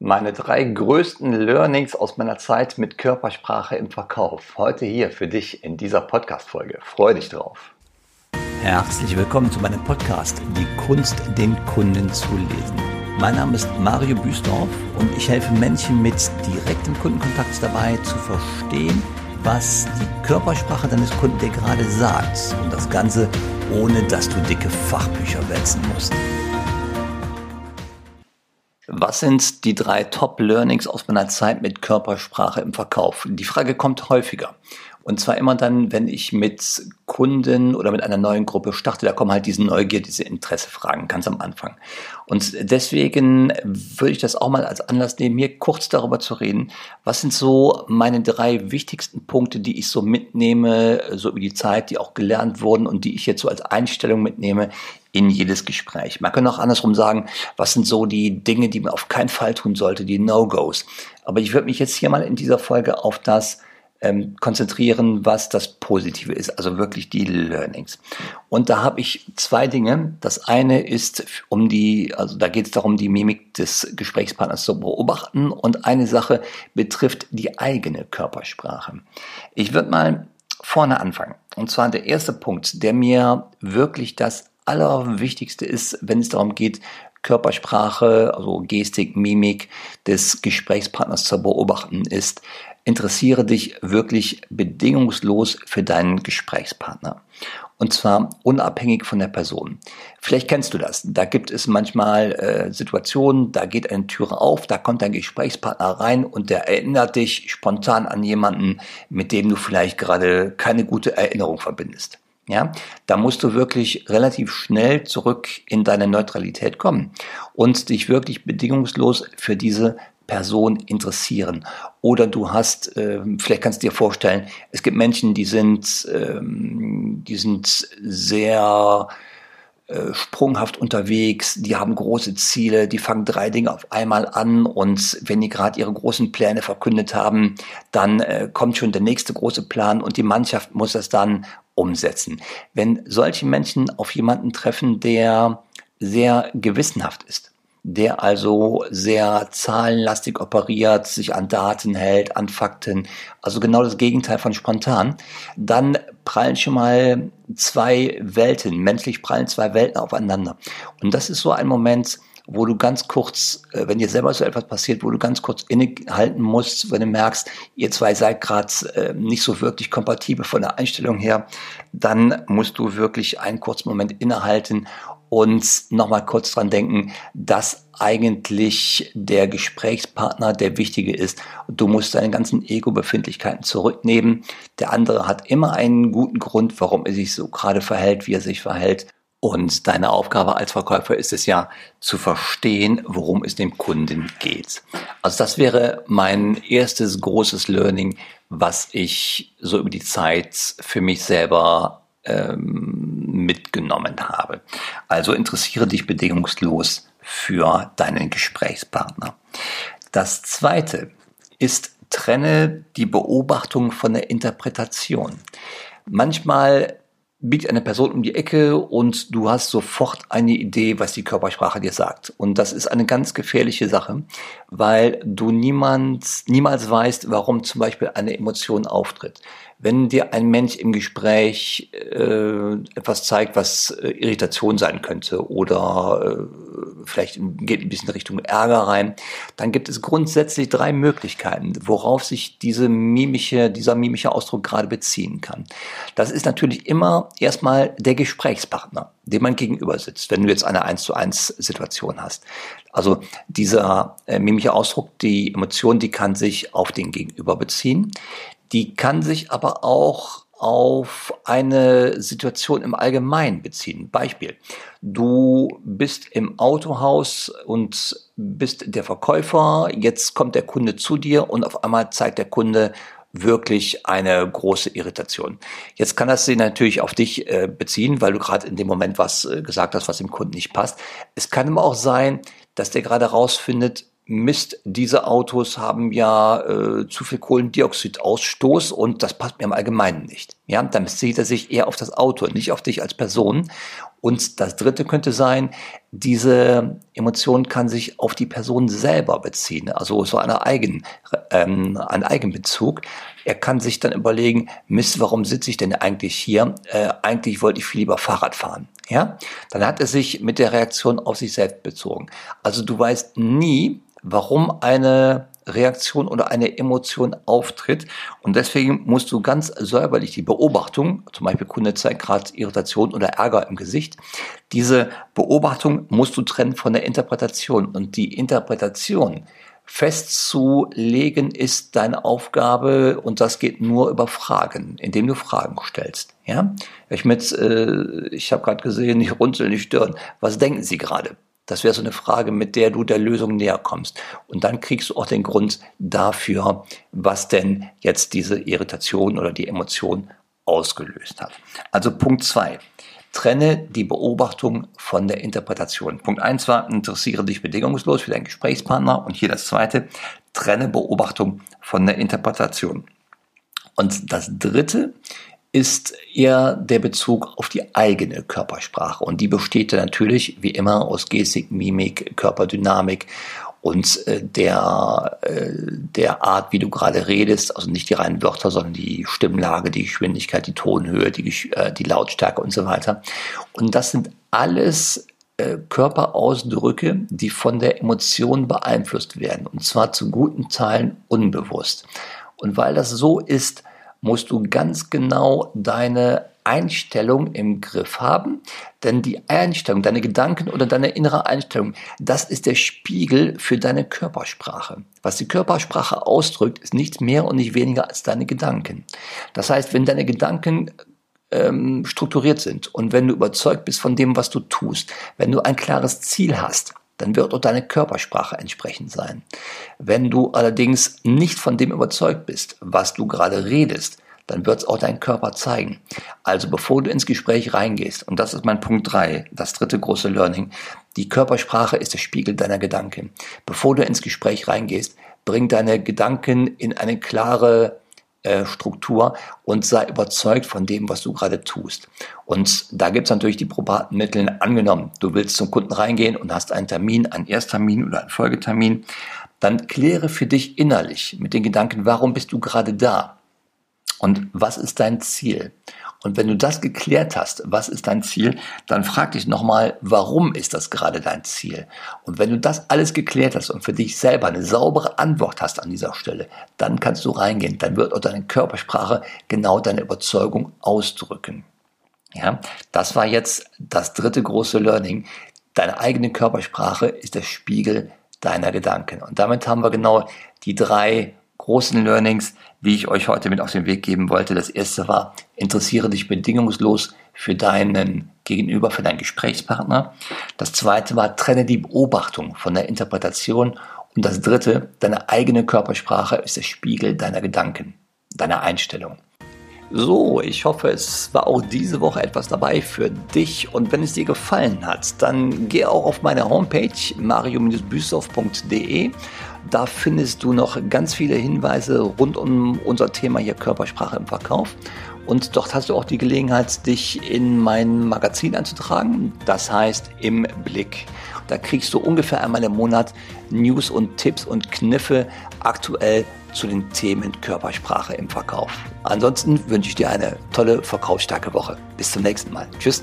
Meine drei größten Learnings aus meiner Zeit mit Körpersprache im Verkauf. Heute hier für dich in dieser Podcast-Folge. Freu dich drauf. Herzlich willkommen zu meinem Podcast Die Kunst, den Kunden zu lesen. Mein Name ist Mario Büsdorf und ich helfe Menschen mit direktem Kundenkontakt dabei zu verstehen, was die Körpersprache deines Kunden dir gerade sagt. Und das Ganze ohne dass du dicke Fachbücher wälzen musst. Was sind die drei Top-Learnings aus meiner Zeit mit Körpersprache im Verkauf? Die Frage kommt häufiger. Und zwar immer dann, wenn ich mit Kunden oder mit einer neuen Gruppe starte, da kommen halt diese Neugier, diese Interessefragen ganz am Anfang. Und deswegen würde ich das auch mal als Anlass nehmen, hier kurz darüber zu reden. Was sind so meine drei wichtigsten Punkte, die ich so mitnehme, so über die Zeit, die auch gelernt wurden und die ich jetzt so als Einstellung mitnehme in jedes Gespräch. Man kann auch andersrum sagen, was sind so die Dinge, die man auf keinen Fall tun sollte, die No-Gos. Aber ich würde mich jetzt hier mal in dieser Folge auf das ähm, konzentrieren, was das Positive ist, also wirklich die Learnings. Und da habe ich zwei Dinge. Das eine ist um die, also da geht es darum, die Mimik des Gesprächspartners zu beobachten und eine Sache betrifft die eigene Körpersprache. Ich würde mal vorne anfangen. Und zwar der erste Punkt, der mir wirklich das Allerwichtigste ist, wenn es darum geht, Körpersprache, also Gestik, Mimik des Gesprächspartners zu beobachten, ist, interessiere dich wirklich bedingungslos für deinen Gesprächspartner. Und zwar unabhängig von der Person. Vielleicht kennst du das. Da gibt es manchmal äh, Situationen, da geht eine Türe auf, da kommt dein Gesprächspartner rein und der erinnert dich spontan an jemanden, mit dem du vielleicht gerade keine gute Erinnerung verbindest. Ja, da musst du wirklich relativ schnell zurück in deine Neutralität kommen und dich wirklich bedingungslos für diese Person interessieren. Oder du hast, äh, vielleicht kannst du dir vorstellen, es gibt Menschen, die sind, ähm, die sind sehr äh, sprunghaft unterwegs, die haben große Ziele, die fangen drei Dinge auf einmal an und wenn die gerade ihre großen Pläne verkündet haben, dann äh, kommt schon der nächste große Plan und die Mannschaft muss das dann umsetzen. Wenn solche Menschen auf jemanden treffen, der sehr gewissenhaft ist, der also sehr zahlenlastig operiert, sich an Daten hält, an Fakten, also genau das Gegenteil von spontan, dann prallen schon mal zwei Welten, menschlich prallen zwei Welten aufeinander. Und das ist so ein Moment, wo du ganz kurz, äh, wenn dir selber so etwas passiert, wo du ganz kurz innehalten musst, wenn du merkst, ihr zwei seid gerade äh, nicht so wirklich kompatibel von der Einstellung her, dann musst du wirklich einen kurzen Moment innehalten und nochmal kurz dran denken, dass eigentlich der Gesprächspartner der wichtige ist. Du musst deine ganzen Ego-Befindlichkeiten zurücknehmen. Der andere hat immer einen guten Grund, warum er sich so gerade verhält, wie er sich verhält. Und deine Aufgabe als Verkäufer ist es ja zu verstehen, worum es dem Kunden geht. Also das wäre mein erstes großes Learning, was ich so über die Zeit für mich selber ähm, mitgenommen habe. Also interessiere dich bedingungslos für deinen Gesprächspartner. Das zweite ist, trenne die Beobachtung von der Interpretation. Manchmal biegt eine Person um die Ecke und du hast sofort eine Idee, was die Körpersprache dir sagt. Und das ist eine ganz gefährliche Sache, weil du niemand, niemals weißt, warum zum Beispiel eine Emotion auftritt. Wenn dir ein Mensch im Gespräch äh, etwas zeigt, was äh, Irritation sein könnte oder äh, vielleicht geht ein bisschen Richtung Ärger rein, dann gibt es grundsätzlich drei Möglichkeiten, worauf sich diese mimische, dieser mimische Ausdruck gerade beziehen kann. Das ist natürlich immer erstmal der Gesprächspartner, dem man gegenüber sitzt, wenn du jetzt eine 1 zu 1 Situation hast. Also dieser äh, mimische Ausdruck, die Emotion, die kann sich auf den Gegenüber beziehen. Die kann sich aber auch auf eine Situation im Allgemeinen beziehen. Beispiel. Du bist im Autohaus und bist der Verkäufer. Jetzt kommt der Kunde zu dir und auf einmal zeigt der Kunde wirklich eine große Irritation. Jetzt kann das sich natürlich auf dich äh, beziehen, weil du gerade in dem Moment was äh, gesagt hast, was dem Kunden nicht passt. Es kann aber auch sein, dass der gerade rausfindet, Mist, diese Autos haben ja äh, zu viel Kohlendioxidausstoß und das passt mir im Allgemeinen nicht. Ja, dann bezieht er sich eher auf das Auto, nicht auf dich als Person. Und das dritte könnte sein, diese Emotion kann sich auf die Person selber beziehen, also so eine Eigen, ähm, ein Eigenbezug. Er kann sich dann überlegen, Mist, warum sitze ich denn eigentlich hier? Äh, eigentlich wollte ich viel lieber Fahrrad fahren. Ja, dann hat er sich mit der Reaktion auf sich selbst bezogen. Also du weißt nie, warum eine Reaktion oder eine Emotion auftritt. Und deswegen musst du ganz säuberlich die Beobachtung, zum Beispiel Kunde zeigt gerade Irritation oder Ärger im Gesicht, diese Beobachtung musst du trennen von der Interpretation. Und die Interpretation festzulegen ist deine Aufgabe und das geht nur über Fragen, indem du Fragen stellst. Ja, ich mit, äh, ich habe gerade gesehen, ich runzel die Stirn. Was denken Sie gerade? Das wäre so eine Frage, mit der du der Lösung näher kommst. Und dann kriegst du auch den Grund dafür, was denn jetzt diese Irritation oder die Emotion ausgelöst hat. Also Punkt zwei: Trenne die Beobachtung von der Interpretation. Punkt eins war, interessiere dich bedingungslos für deinen Gesprächspartner. Und hier das zweite, trenne Beobachtung von der Interpretation. Und das dritte ist eher der Bezug auf die eigene Körpersprache. Und die besteht natürlich, wie immer, aus Gestik, Mimik, Körperdynamik und äh, der, äh, der Art, wie du gerade redest, also nicht die reinen Wörter, sondern die Stimmlage, die Geschwindigkeit, die Tonhöhe, die, äh, die Lautstärke und so weiter. Und das sind alles äh, Körperausdrücke, die von der Emotion beeinflusst werden, und zwar zu guten Teilen unbewusst. Und weil das so ist, musst du ganz genau deine Einstellung im Griff haben, denn die Einstellung, deine Gedanken oder deine innere Einstellung, das ist der Spiegel für deine Körpersprache. Was die Körpersprache ausdrückt, ist nichts mehr und nicht weniger als deine Gedanken. Das heißt, wenn deine Gedanken ähm, strukturiert sind und wenn du überzeugt bist von dem, was du tust, wenn du ein klares Ziel hast, dann wird auch deine Körpersprache entsprechend sein. Wenn du allerdings nicht von dem überzeugt bist, was du gerade redest, dann wird es auch dein Körper zeigen. Also bevor du ins Gespräch reingehst, und das ist mein Punkt drei, das dritte große Learning, die Körpersprache ist der Spiegel deiner Gedanken. Bevor du ins Gespräch reingehst, bring deine Gedanken in eine klare äh, Struktur und sei überzeugt von dem, was du gerade tust. Und da gibt es natürlich die probaten Mittel. Angenommen, du willst zum Kunden reingehen und hast einen Termin, einen Ersttermin oder einen Folgetermin, dann kläre für dich innerlich mit den Gedanken, warum bist du gerade da? Und was ist dein Ziel? Und wenn du das geklärt hast, was ist dein Ziel, dann frag dich nochmal, warum ist das gerade dein Ziel? Und wenn du das alles geklärt hast und für dich selber eine saubere Antwort hast an dieser Stelle, dann kannst du reingehen. Dann wird auch deine Körpersprache genau deine Überzeugung ausdrücken. Ja, das war jetzt das dritte große Learning. Deine eigene Körpersprache ist der Spiegel deiner Gedanken. Und damit haben wir genau die drei großen Learnings, die ich euch heute mit auf den Weg geben wollte. Das erste war, interessiere dich bedingungslos für deinen Gegenüber, für deinen Gesprächspartner. Das zweite war, trenne die Beobachtung von der Interpretation. Und das dritte, deine eigene Körpersprache ist der Spiegel deiner Gedanken, deiner Einstellung. So, ich hoffe, es war auch diese Woche etwas dabei für dich. Und wenn es dir gefallen hat, dann geh auch auf meine Homepage mario-büssow.de da findest du noch ganz viele Hinweise rund um unser Thema hier Körpersprache im Verkauf. Und dort hast du auch die Gelegenheit, dich in mein Magazin einzutragen. Das heißt im Blick. Da kriegst du ungefähr einmal im Monat News und Tipps und Kniffe aktuell zu den Themen Körpersprache im Verkauf. Ansonsten wünsche ich dir eine tolle, verkaufsstarke Woche. Bis zum nächsten Mal. Tschüss.